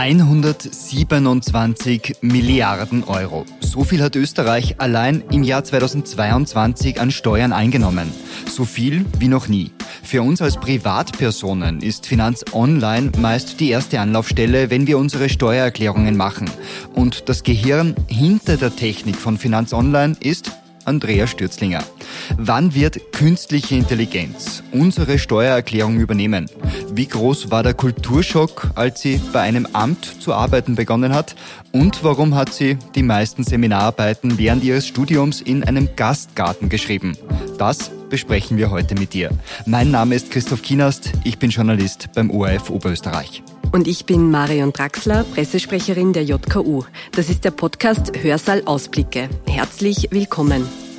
127 Milliarden Euro. So viel hat Österreich allein im Jahr 2022 an Steuern eingenommen. So viel wie noch nie. Für uns als Privatpersonen ist Finanz Online meist die erste Anlaufstelle, wenn wir unsere Steuererklärungen machen. Und das Gehirn hinter der Technik von Finanz Online ist Andrea Stürzlinger. Wann wird künstliche Intelligenz unsere Steuererklärung übernehmen? Wie groß war der Kulturschock, als sie bei einem Amt zu arbeiten begonnen hat? Und warum hat sie die meisten Seminararbeiten während ihres Studiums in einem Gastgarten geschrieben? Das besprechen wir heute mit dir. Mein Name ist Christoph Kienast, ich bin Journalist beim ORF Oberösterreich. Und ich bin Marion Draxler, Pressesprecherin der JKU. Das ist der Podcast Hörsaal Ausblicke. Herzlich willkommen.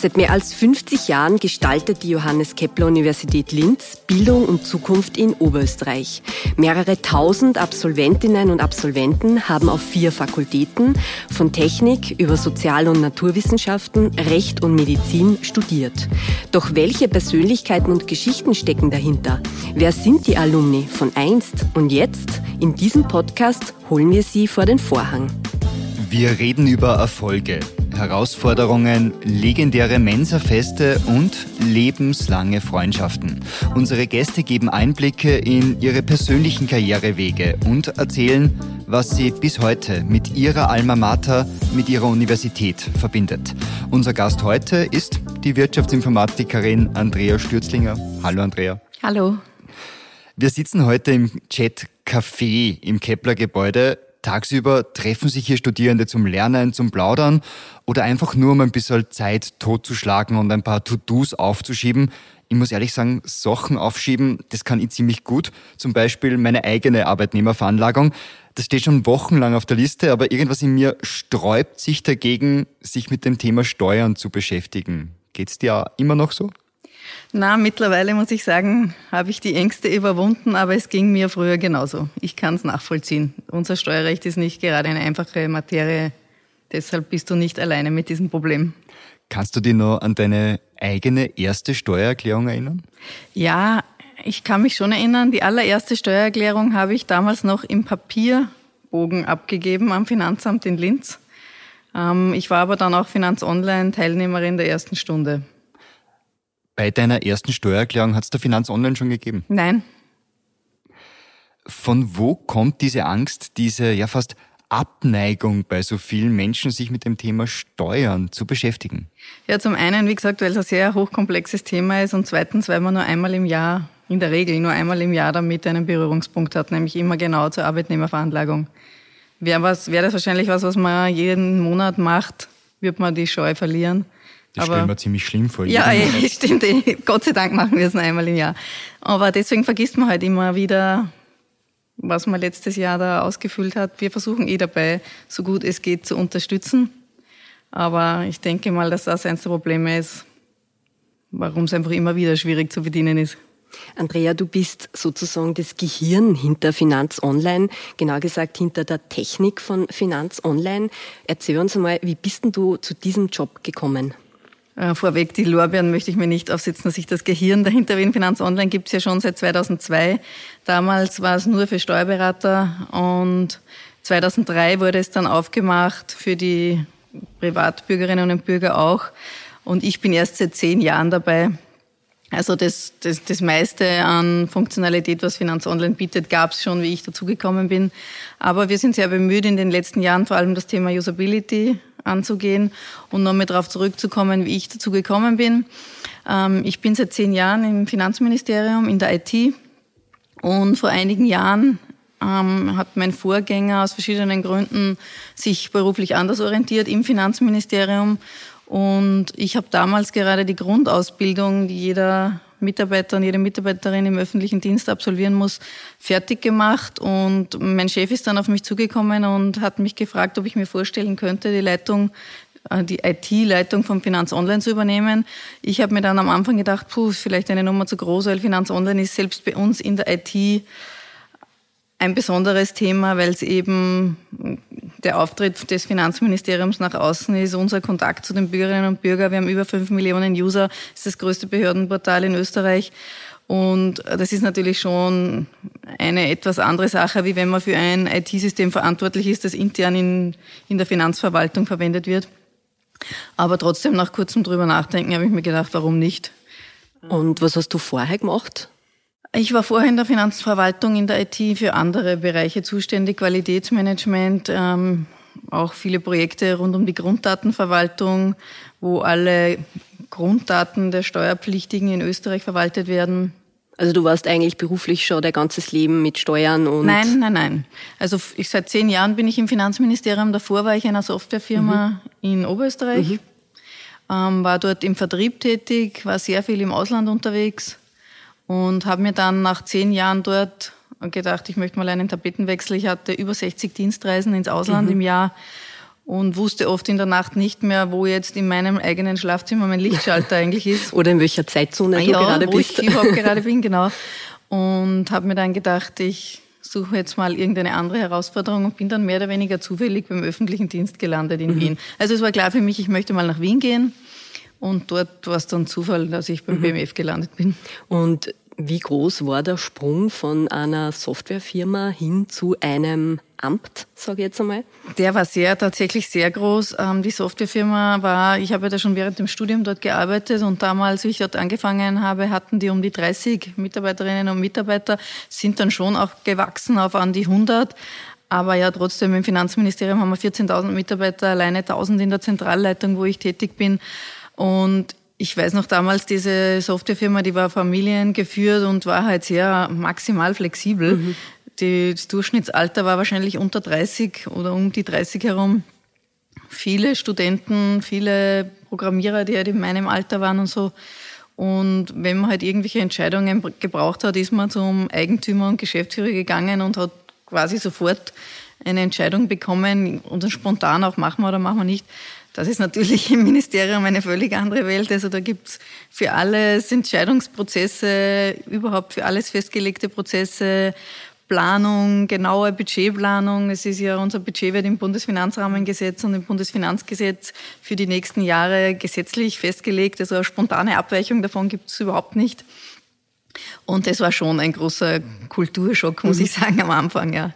Seit mehr als 50 Jahren gestaltet die Johannes Kepler Universität Linz Bildung und Zukunft in Oberösterreich. Mehrere tausend Absolventinnen und Absolventen haben auf vier Fakultäten von Technik über Sozial- und Naturwissenschaften, Recht und Medizin studiert. Doch welche Persönlichkeiten und Geschichten stecken dahinter? Wer sind die Alumni von einst und jetzt? In diesem Podcast holen wir sie vor den Vorhang. Wir reden über Erfolge, Herausforderungen, legendäre Mensa-Feste und lebenslange Freundschaften. Unsere Gäste geben Einblicke in ihre persönlichen Karrierewege und erzählen, was sie bis heute mit ihrer Alma Mater, mit ihrer Universität verbindet. Unser Gast heute ist die Wirtschaftsinformatikerin Andrea Stürzlinger. Hallo Andrea. Hallo. Wir sitzen heute im Chat Café im Kepler-Gebäude Tagsüber treffen sich hier Studierende zum Lernen, zum Plaudern oder einfach nur, um ein bisschen Zeit totzuschlagen und ein paar To-Dos aufzuschieben. Ich muss ehrlich sagen, Sachen aufschieben, das kann ich ziemlich gut. Zum Beispiel meine eigene Arbeitnehmerveranlagung. Das steht schon wochenlang auf der Liste, aber irgendwas in mir sträubt sich dagegen, sich mit dem Thema Steuern zu beschäftigen. Geht's dir immer noch so? Na, mittlerweile muss ich sagen, habe ich die Ängste überwunden, aber es ging mir früher genauso. Ich kann es nachvollziehen. Unser Steuerrecht ist nicht gerade eine einfache Materie. Deshalb bist du nicht alleine mit diesem Problem. Kannst du dich noch an deine eigene erste Steuererklärung erinnern? Ja, ich kann mich schon erinnern. Die allererste Steuererklärung habe ich damals noch im Papierbogen abgegeben am Finanzamt in Linz. Ähm, ich war aber dann auch Finanz Online Teilnehmerin der ersten Stunde. Bei deiner ersten Steuererklärung hat es der Finanz Online schon gegeben? Nein. Von wo kommt diese Angst, diese ja fast Abneigung bei so vielen Menschen, sich mit dem Thema Steuern zu beschäftigen? Ja, zum einen, wie gesagt, weil es ein sehr hochkomplexes Thema ist und zweitens, weil man nur einmal im Jahr, in der Regel nur einmal im Jahr damit einen Berührungspunkt hat, nämlich immer genau zur Arbeitnehmerveranlagung. Wäre wär das wahrscheinlich was, was man jeden Monat macht, wird man die Scheu verlieren. Das stellen wir ziemlich schlimm vor. Ja, ja stimmt. Gott sei Dank machen wir es nur einmal im Jahr. Aber deswegen vergisst man halt immer wieder, was man letztes Jahr da ausgefüllt hat. Wir versuchen eh dabei, so gut es geht, zu unterstützen. Aber ich denke mal, dass das eines der Probleme ist, warum es einfach immer wieder schwierig zu bedienen ist. Andrea, du bist sozusagen das Gehirn hinter Finanz Online, genau gesagt hinter der Technik von Finanz Online. Erzähl uns einmal, wie bist denn du zu diesem Job gekommen? Äh, vorweg, die Lorbeeren möchte ich mir nicht aufsitzen, dass ich das Gehirn dahinter bin. Finanz Online gibt es ja schon seit 2002. Damals war es nur für Steuerberater und 2003 wurde es dann aufgemacht für die Privatbürgerinnen und Bürger auch. Und ich bin erst seit zehn Jahren dabei. Also das, das, das meiste an Funktionalität, was Finanz Online bietet, gab es schon, wie ich dazugekommen bin. Aber wir sind sehr bemüht, in den letzten Jahren vor allem das Thema Usability anzugehen und nochmal darauf zurückzukommen, wie ich dazu gekommen bin. Ähm, ich bin seit zehn Jahren im Finanzministerium in der IT und vor einigen Jahren ähm, hat mein Vorgänger aus verschiedenen Gründen sich beruflich anders orientiert im Finanzministerium und ich habe damals gerade die Grundausbildung, die jeder Mitarbeiter und jede Mitarbeiterin im öffentlichen Dienst absolvieren muss, fertig gemacht. Und mein Chef ist dann auf mich zugekommen und hat mich gefragt, ob ich mir vorstellen könnte, die Leitung äh, die IT-Leitung von Finanz Online zu übernehmen. Ich habe mir dann am Anfang gedacht, puh, vielleicht eine Nummer zu groß, weil Finanz Online ist selbst bei uns in der IT ein besonderes Thema, weil es eben der Auftritt des Finanzministeriums nach außen ist, unser Kontakt zu den Bürgerinnen und Bürgern. Wir haben über fünf Millionen User, ist das größte Behördenportal in Österreich. Und das ist natürlich schon eine etwas andere Sache, wie wenn man für ein IT-System verantwortlich ist, das intern in, in der Finanzverwaltung verwendet wird. Aber trotzdem nach kurzem drüber nachdenken habe ich mir gedacht, warum nicht? Und was hast du vorher gemacht? Ich war vorher in der Finanzverwaltung in der IT für andere Bereiche zuständig, Qualitätsmanagement, ähm, auch viele Projekte rund um die Grunddatenverwaltung, wo alle Grunddaten der Steuerpflichtigen in Österreich verwaltet werden. Also du warst eigentlich beruflich schon dein ganzes Leben mit Steuern und... Nein, nein, nein. Also ich, seit zehn Jahren bin ich im Finanzministerium. Davor war ich in einer Softwarefirma mhm. in Oberösterreich. Mhm. Ähm, war dort im Vertrieb tätig, war sehr viel im Ausland unterwegs und habe mir dann nach zehn Jahren dort gedacht, ich möchte mal einen Tapetenwechsel. Ich hatte über 60 Dienstreisen ins Ausland mhm. im Jahr und wusste oft in der Nacht nicht mehr, wo jetzt in meinem eigenen Schlafzimmer mein Lichtschalter eigentlich ist. Oder in welcher Zeitzone du gerade wo bist. Ich überhaupt gerade bin, genau. Und habe mir dann gedacht, ich suche jetzt mal irgendeine andere Herausforderung und bin dann mehr oder weniger zufällig beim öffentlichen Dienst gelandet in mhm. Wien. Also es war klar für mich, ich möchte mal nach Wien gehen. Und dort war es dann Zufall, dass ich beim mhm. BMF gelandet bin. Und wie groß war der Sprung von einer Softwarefirma hin zu einem Amt, sage ich jetzt einmal? Der war sehr, tatsächlich sehr groß. Ähm, die Softwarefirma war, ich habe ja da schon während dem Studium dort gearbeitet und damals, wie ich dort angefangen habe, hatten die um die 30 Mitarbeiterinnen und Mitarbeiter, sind dann schon auch gewachsen auf an die 100. Aber ja, trotzdem im Finanzministerium haben wir 14.000 Mitarbeiter, alleine 1.000 in der Zentralleitung, wo ich tätig bin. Und ich weiß noch damals, diese Softwarefirma, die war familiengeführt und war halt sehr maximal flexibel. Mhm. Die, das Durchschnittsalter war wahrscheinlich unter 30 oder um die 30 herum. Viele Studenten, viele Programmierer, die halt in meinem Alter waren und so. Und wenn man halt irgendwelche Entscheidungen gebraucht hat, ist man zum Eigentümer und Geschäftsführer gegangen und hat quasi sofort eine Entscheidung bekommen und dann spontan auch machen wir oder machen wir nicht. Das ist natürlich im Ministerium eine völlig andere Welt. Also da gibt's für alles Entscheidungsprozesse, überhaupt für alles festgelegte Prozesse, Planung, genaue Budgetplanung. Es ist ja unser Budget wird im Bundesfinanzrahmengesetz und im Bundesfinanzgesetz für die nächsten Jahre gesetzlich festgelegt. Also eine spontane Abweichung davon gibt's überhaupt nicht. Und das war schon ein großer Kulturschock, muss mhm. ich sagen, am Anfang, ja.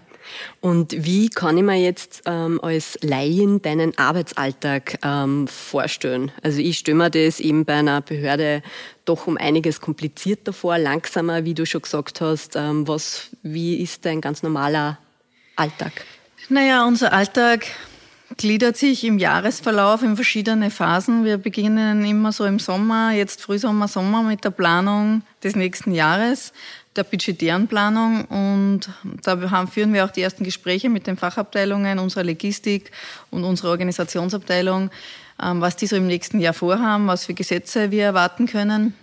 Und wie kann ich mir jetzt ähm, als Laien deinen Arbeitsalltag ähm, vorstellen? Also ich stelle mir das eben bei einer Behörde doch um einiges komplizierter vor, langsamer, wie du schon gesagt hast. Ähm, was, wie ist dein ganz normaler Alltag? Naja, unser Alltag gliedert sich im Jahresverlauf in verschiedene Phasen. Wir beginnen immer so im Sommer, jetzt Frühsommer, Sommer mit der Planung des nächsten Jahres der budgetären Planung und da haben, führen wir auch die ersten Gespräche mit den Fachabteilungen unserer Logistik und unserer Organisationsabteilung, ähm, was die so im nächsten Jahr vorhaben, was für Gesetze wir erwarten können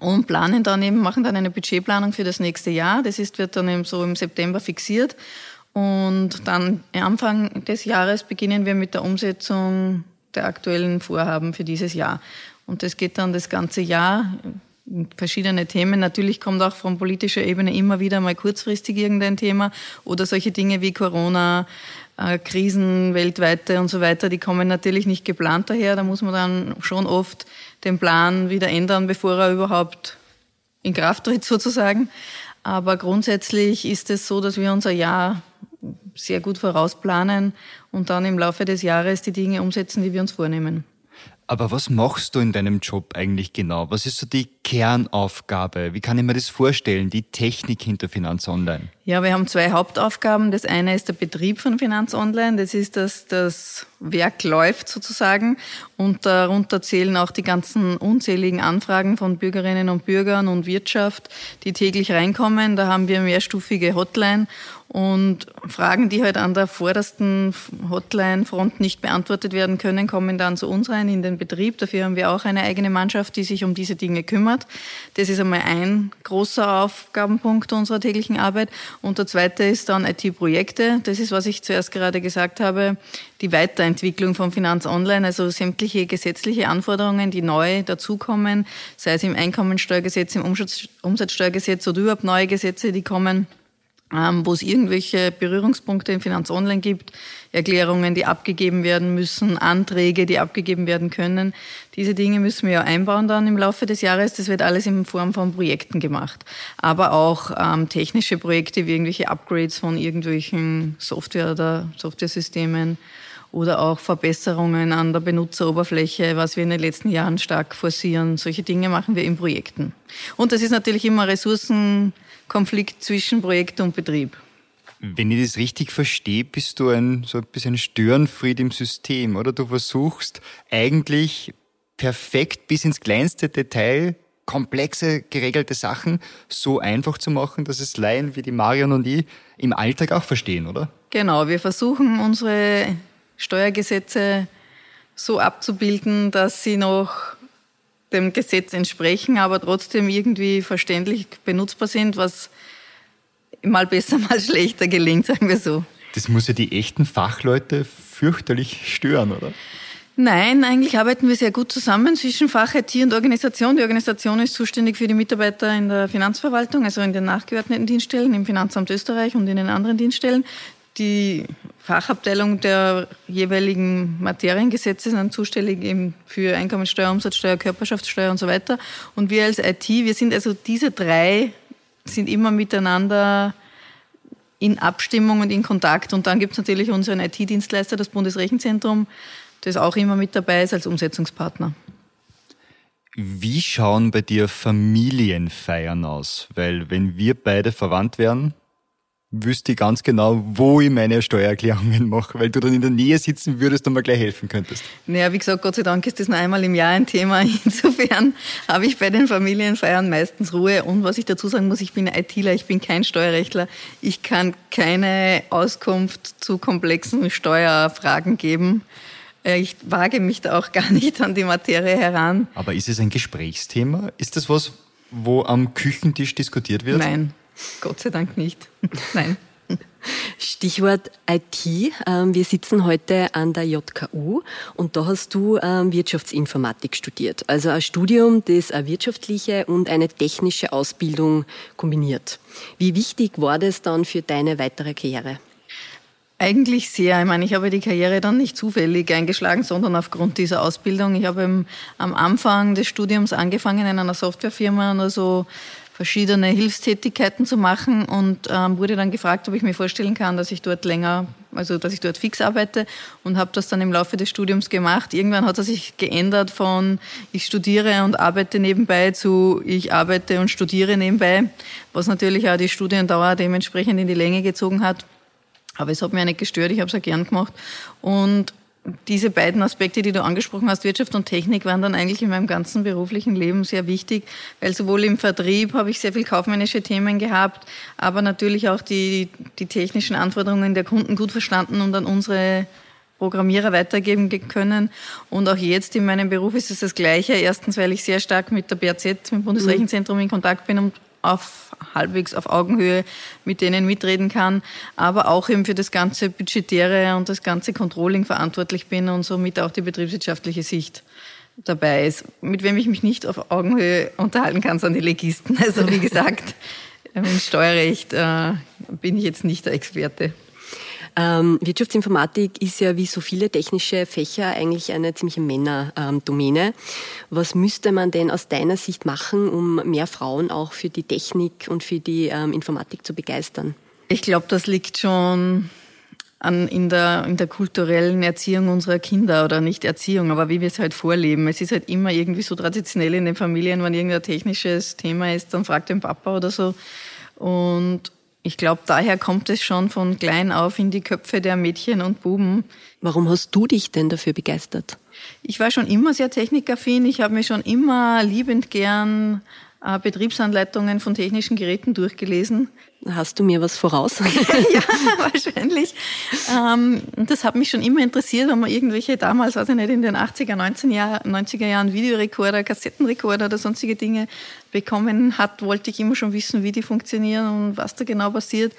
und planen dann eben, machen dann eine Budgetplanung für das nächste Jahr. Das ist, wird dann eben so im September fixiert und dann Anfang des Jahres beginnen wir mit der Umsetzung der aktuellen Vorhaben für dieses Jahr. Und das geht dann das ganze Jahr verschiedene Themen. Natürlich kommt auch von politischer Ebene immer wieder mal kurzfristig irgendein Thema oder solche Dinge wie Corona, äh, Krisen weltweite und so weiter, die kommen natürlich nicht geplant daher. Da muss man dann schon oft den Plan wieder ändern, bevor er überhaupt in Kraft tritt sozusagen. Aber grundsätzlich ist es so, dass wir unser Jahr sehr gut vorausplanen und dann im Laufe des Jahres die Dinge umsetzen, die wir uns vornehmen. Aber was machst du in deinem Job eigentlich genau? Was ist so die Kernaufgabe? Wie kann ich mir das vorstellen, die Technik hinter Finanz Online? Ja, wir haben zwei Hauptaufgaben. Das eine ist der Betrieb von Finanz Online. Das ist, dass das Werk läuft sozusagen. Und darunter zählen auch die ganzen unzähligen Anfragen von Bürgerinnen und Bürgern und Wirtschaft, die täglich reinkommen. Da haben wir mehrstufige Hotline und Fragen, die halt an der vordersten Hotline-Front nicht beantwortet werden können, kommen dann zu uns rein in den Betrieb. Dafür haben wir auch eine eigene Mannschaft, die sich um diese Dinge kümmert. Das ist einmal ein großer Aufgabenpunkt unserer täglichen Arbeit. Und der zweite ist dann IT-Projekte. Das ist, was ich zuerst gerade gesagt habe, die Weiterentwicklung von Finanz Online, also sämtliche gesetzliche Anforderungen, die neu dazukommen, sei es im Einkommensteuergesetz, im Umsatzsteuergesetz oder überhaupt neue Gesetze, die kommen ähm, wo es irgendwelche Berührungspunkte in Finanz Online gibt, Erklärungen, die abgegeben werden müssen, Anträge, die abgegeben werden können. Diese Dinge müssen wir ja einbauen dann im Laufe des Jahres. Das wird alles in Form von Projekten gemacht. Aber auch ähm, technische Projekte wie irgendwelche Upgrades von irgendwelchen Software- oder Softwaresystemen oder auch Verbesserungen an der Benutzeroberfläche, was wir in den letzten Jahren stark forcieren. Solche Dinge machen wir in Projekten. Und das ist natürlich immer Ressourcen Konflikt zwischen Projekt und Betrieb. Wenn ich das richtig verstehe, bist du ein so ein bisschen Störenfried im System, oder? Du versuchst eigentlich perfekt bis ins kleinste Detail komplexe, geregelte Sachen so einfach zu machen, dass es Laien wie die Marion und ich im Alltag auch verstehen, oder? Genau, wir versuchen unsere Steuergesetze so abzubilden, dass sie noch dem Gesetz entsprechen, aber trotzdem irgendwie verständlich benutzbar sind, was mal besser, mal schlechter gelingt, sagen wir so. Das muss ja die echten Fachleute fürchterlich stören, oder? Nein, eigentlich arbeiten wir sehr gut zusammen zwischen Fach, IT und Organisation. Die Organisation ist zuständig für die Mitarbeiter in der Finanzverwaltung, also in den nachgeordneten Dienststellen, im Finanzamt Österreich und in den anderen Dienststellen. Die Fachabteilung der jeweiligen Materiengesetze sind zuständig eben für Einkommensteuer, Umsatzsteuer, Körperschaftssteuer und so weiter. Und wir als IT, wir sind also diese drei, sind immer miteinander in Abstimmung und in Kontakt. Und dann gibt es natürlich unseren IT-Dienstleister, das Bundesrechenzentrum, das auch immer mit dabei ist als Umsetzungspartner. Wie schauen bei dir Familienfeiern aus? Weil wenn wir beide verwandt wären, wüsste ich ganz genau, wo ich meine Steuererklärungen mache, weil du dann in der Nähe sitzen würdest und mir gleich helfen könntest. Naja, wie gesagt, Gott sei Dank ist das nur einmal im Jahr ein Thema. Insofern habe ich bei den Familienfeiern meistens Ruhe. Und was ich dazu sagen muss, ich bin ITler, ich bin kein Steuerrechtler. Ich kann keine Auskunft zu komplexen Steuerfragen geben. Äh, ich wage mich da auch gar nicht an die Materie heran. Aber ist es ein Gesprächsthema? Ist das was, wo am Küchentisch diskutiert wird? Nein, Gott sei Dank nicht. Nein. Stichwort IT. Ähm, wir sitzen heute an der JKU und da hast du ähm, Wirtschaftsinformatik studiert. Also ein Studium, das eine wirtschaftliche und eine technische Ausbildung kombiniert. Wie wichtig war das dann für deine weitere Karriere? Eigentlich sehr. Ich meine, ich habe die Karriere dann nicht zufällig eingeschlagen, sondern aufgrund dieser Ausbildung. Ich habe am Anfang des Studiums angefangen in einer Softwarefirma und also verschiedene Hilfstätigkeiten zu machen und ähm, wurde dann gefragt, ob ich mir vorstellen kann, dass ich dort länger, also dass ich dort fix arbeite und habe das dann im Laufe des Studiums gemacht. Irgendwann hat es sich geändert von ich studiere und arbeite nebenbei zu ich arbeite und studiere nebenbei, was natürlich auch die Studiendauer dementsprechend in die Länge gezogen hat. Aber es hat mir nicht gestört, ich habe es auch gern gemacht und diese beiden Aspekte, die du angesprochen hast, Wirtschaft und Technik, waren dann eigentlich in meinem ganzen beruflichen Leben sehr wichtig, weil sowohl im Vertrieb habe ich sehr viel kaufmännische Themen gehabt, aber natürlich auch die, die technischen Anforderungen der Kunden gut verstanden und an unsere Programmierer weitergeben können. Und auch jetzt in meinem Beruf ist es das Gleiche. Erstens, weil ich sehr stark mit der BRZ, mit dem Bundesrechenzentrum in Kontakt bin und auf halbwegs auf Augenhöhe mit denen mitreden kann, aber auch eben für das ganze Budgetäre und das ganze Controlling verantwortlich bin und somit auch die betriebswirtschaftliche Sicht dabei ist. Mit wem ich mich nicht auf Augenhöhe unterhalten kann, sind die Legisten. Also wie gesagt, im Steuerrecht äh, bin ich jetzt nicht der Experte. Ähm, Wirtschaftsinformatik ist ja wie so viele technische Fächer eigentlich eine ziemliche Männerdomäne. Was müsste man denn aus deiner Sicht machen, um mehr Frauen auch für die Technik und für die ähm, Informatik zu begeistern? Ich glaube, das liegt schon an, in, der, in der kulturellen Erziehung unserer Kinder oder nicht Erziehung, aber wie wir es halt vorleben. Es ist halt immer irgendwie so traditionell in den Familien, wenn irgendein technisches Thema ist, dann fragt den Papa oder so. Und ich glaube, daher kommt es schon von klein auf in die Köpfe der Mädchen und Buben. Warum hast du dich denn dafür begeistert? Ich war schon immer sehr technikaffin. Ich habe mir schon immer liebend gern äh, Betriebsanleitungen von technischen Geräten durchgelesen. Hast du mir was voraus? ja, wahrscheinlich. Ähm, das hat mich schon immer interessiert, wenn man irgendwelche damals, weiß ich nicht, in den 80er, 90er Jahren Videorekorder, Kassettenrekorder oder sonstige Dinge bekommen hat, wollte ich immer schon wissen, wie die funktionieren und was da genau passiert.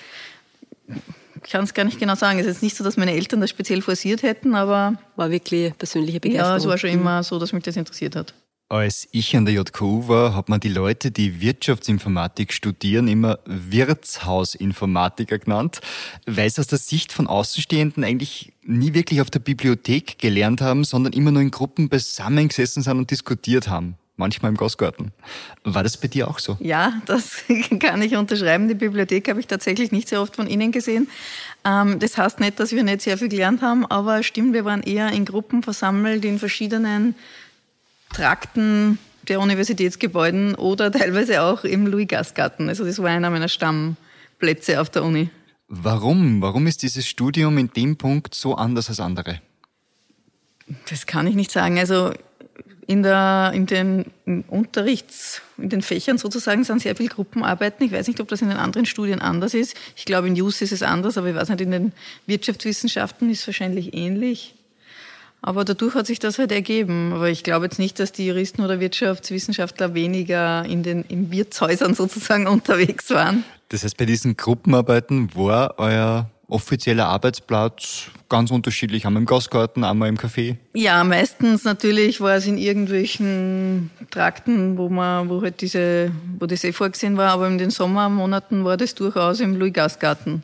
Ich kann es gar nicht genau sagen. Es ist jetzt nicht so, dass meine Eltern das speziell forciert hätten, aber. War wirklich persönliche Begeisterung. Ja, es war schon immer so, dass mich das interessiert hat. Als ich an der JKU war, hat man die Leute, die Wirtschaftsinformatik studieren, immer Wirtshausinformatiker genannt, weil sie aus der Sicht von Außenstehenden eigentlich nie wirklich auf der Bibliothek gelernt haben, sondern immer nur in Gruppen beisammengesessen sind und diskutiert haben. Manchmal im Gastgarten. War das bei dir auch so? Ja, das kann ich unterschreiben. Die Bibliothek habe ich tatsächlich nicht sehr oft von Ihnen gesehen. Ähm, das heißt nicht, dass wir nicht sehr viel gelernt haben, aber stimmt, wir waren eher in Gruppen versammelt, in verschiedenen Trakten der Universitätsgebäuden oder teilweise auch im Louis-Gastgarten. Also das war einer meiner Stammplätze auf der Uni. Warum? Warum ist dieses Studium in dem Punkt so anders als andere? Das kann ich nicht sagen. Also in, der, in den Unterrichts, in den Fächern sozusagen sind sehr viele Gruppenarbeiten. Ich weiß nicht, ob das in den anderen Studien anders ist. Ich glaube, in JUS ist es anders, aber ich weiß nicht, in den Wirtschaftswissenschaften ist es wahrscheinlich ähnlich. Aber dadurch hat sich das halt ergeben. Aber ich glaube jetzt nicht, dass die Juristen oder Wirtschaftswissenschaftler weniger in den in Wirtshäusern sozusagen unterwegs waren. Das heißt, bei diesen Gruppenarbeiten war euer offizieller Arbeitsplatz ganz unterschiedlich, einmal im Gastgarten, einmal im Café? Ja, meistens natürlich war es in irgendwelchen Trakten, wo man, wo halt diese, wo das eh vorgesehen war, aber in den Sommermonaten war das durchaus im Louis-Gastgarten.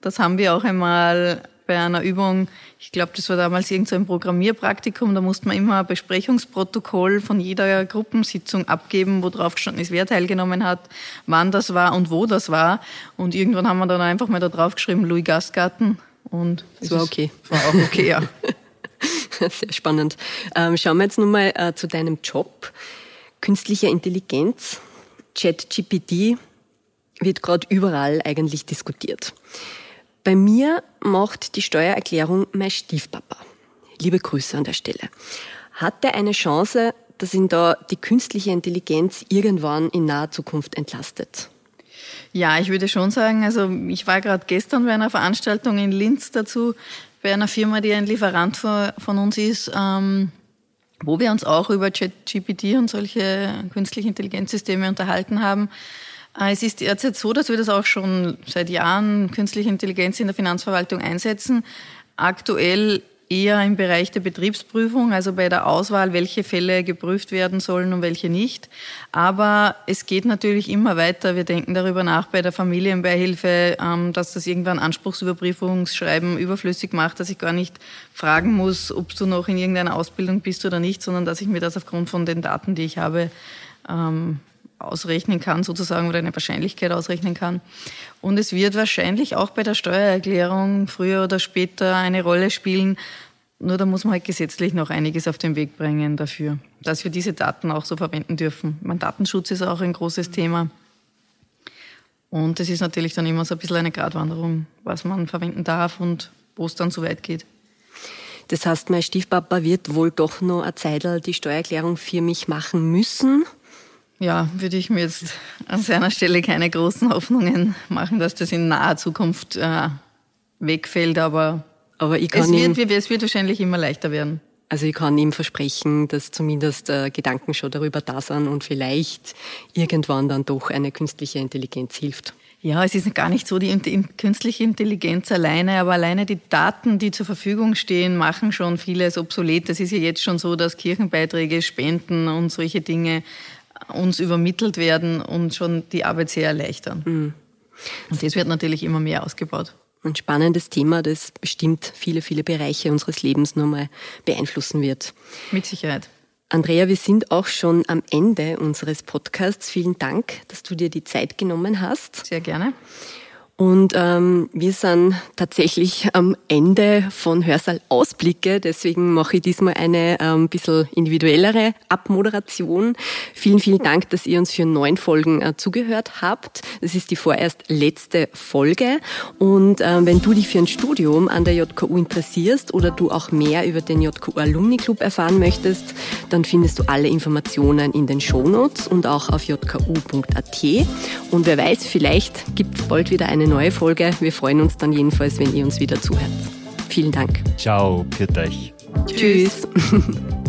Das haben wir auch einmal bei einer Übung, ich glaube, das war damals irgend so ein Programmierpraktikum, da musste man immer ein Besprechungsprotokoll von jeder Gruppensitzung abgeben, wo drauf gestanden ist, wer teilgenommen hat, wann das war und wo das war. Und irgendwann haben wir dann einfach mal da drauf geschrieben, Louis Gastgarten. Und das war okay. War auch okay, ja. Sehr spannend. Ähm, schauen wir jetzt nochmal äh, zu deinem Job. Künstliche Intelligenz, ChatGPT wird gerade überall eigentlich diskutiert. Bei mir macht die Steuererklärung mein Stiefpapa. Liebe Grüße an der Stelle. Hat er eine Chance, dass ihn da die künstliche Intelligenz irgendwann in naher Zukunft entlastet? Ja, ich würde schon sagen, also ich war gerade gestern bei einer Veranstaltung in Linz dazu, bei einer Firma, die ein Lieferant von uns ist, ähm, wo wir uns auch über ChatGPT und solche künstliche Intelligenzsysteme unterhalten haben. Äh, es ist derzeit so, dass wir das auch schon seit Jahren künstliche Intelligenz in der Finanzverwaltung einsetzen. Aktuell eher im Bereich der Betriebsprüfung, also bei der Auswahl, welche Fälle geprüft werden sollen und welche nicht. Aber es geht natürlich immer weiter. Wir denken darüber nach bei der Familienbeihilfe, ähm, dass das irgendwann Anspruchsüberprüfungsschreiben überflüssig macht, dass ich gar nicht fragen muss, ob du noch in irgendeiner Ausbildung bist oder nicht, sondern dass ich mir das aufgrund von den Daten, die ich habe, ähm, ausrechnen kann, sozusagen, oder eine Wahrscheinlichkeit ausrechnen kann. Und es wird wahrscheinlich auch bei der Steuererklärung früher oder später eine Rolle spielen. Nur da muss man halt gesetzlich noch einiges auf den Weg bringen dafür, dass wir diese Daten auch so verwenden dürfen. Mein Datenschutz ist auch ein großes Thema. Und es ist natürlich dann immer so ein bisschen eine Gratwanderung, was man verwenden darf und wo es dann so weit geht. Das heißt, mein Stiefpapa wird wohl doch noch eine Zeit die Steuererklärung für mich machen müssen ja, würde ich mir jetzt an seiner Stelle keine großen Hoffnungen machen, dass das in naher Zukunft äh, wegfällt, aber, aber ich kann es, wird, ihm, es wird wahrscheinlich immer leichter werden. Also ich kann ihm versprechen, dass zumindest äh, Gedanken schon darüber da sind und vielleicht irgendwann dann doch eine künstliche Intelligenz hilft. Ja, es ist gar nicht so die, die künstliche Intelligenz alleine, aber alleine die Daten, die zur Verfügung stehen, machen schon vieles obsolet. Es ist ja jetzt schon so, dass Kirchenbeiträge, Spenden und solche Dinge uns übermittelt werden und schon die Arbeit sehr erleichtern. Mhm. Und das wird natürlich immer mehr ausgebaut. Ein spannendes Thema, das bestimmt viele, viele Bereiche unseres Lebens nochmal beeinflussen wird. Mit Sicherheit. Andrea, wir sind auch schon am Ende unseres Podcasts. Vielen Dank, dass du dir die Zeit genommen hast. Sehr gerne. Und ähm, wir sind tatsächlich am Ende von Hörsaal Ausblicke. Deswegen mache ich diesmal eine ähm, bisschen individuellere Abmoderation. Vielen, vielen Dank, dass ihr uns für neun Folgen äh, zugehört habt. Das ist die vorerst letzte Folge. Und ähm, wenn du dich für ein Studium an der JKU interessierst oder du auch mehr über den JKU Alumni Club erfahren möchtest, dann findest du alle Informationen in den Shownotes und auch auf jku.at. Und wer weiß, vielleicht gibt es bald wieder eine neue Folge. Wir freuen uns dann jedenfalls, wenn ihr uns wieder zuhört. Vielen Dank. Ciao, pfiat euch. Tschüss.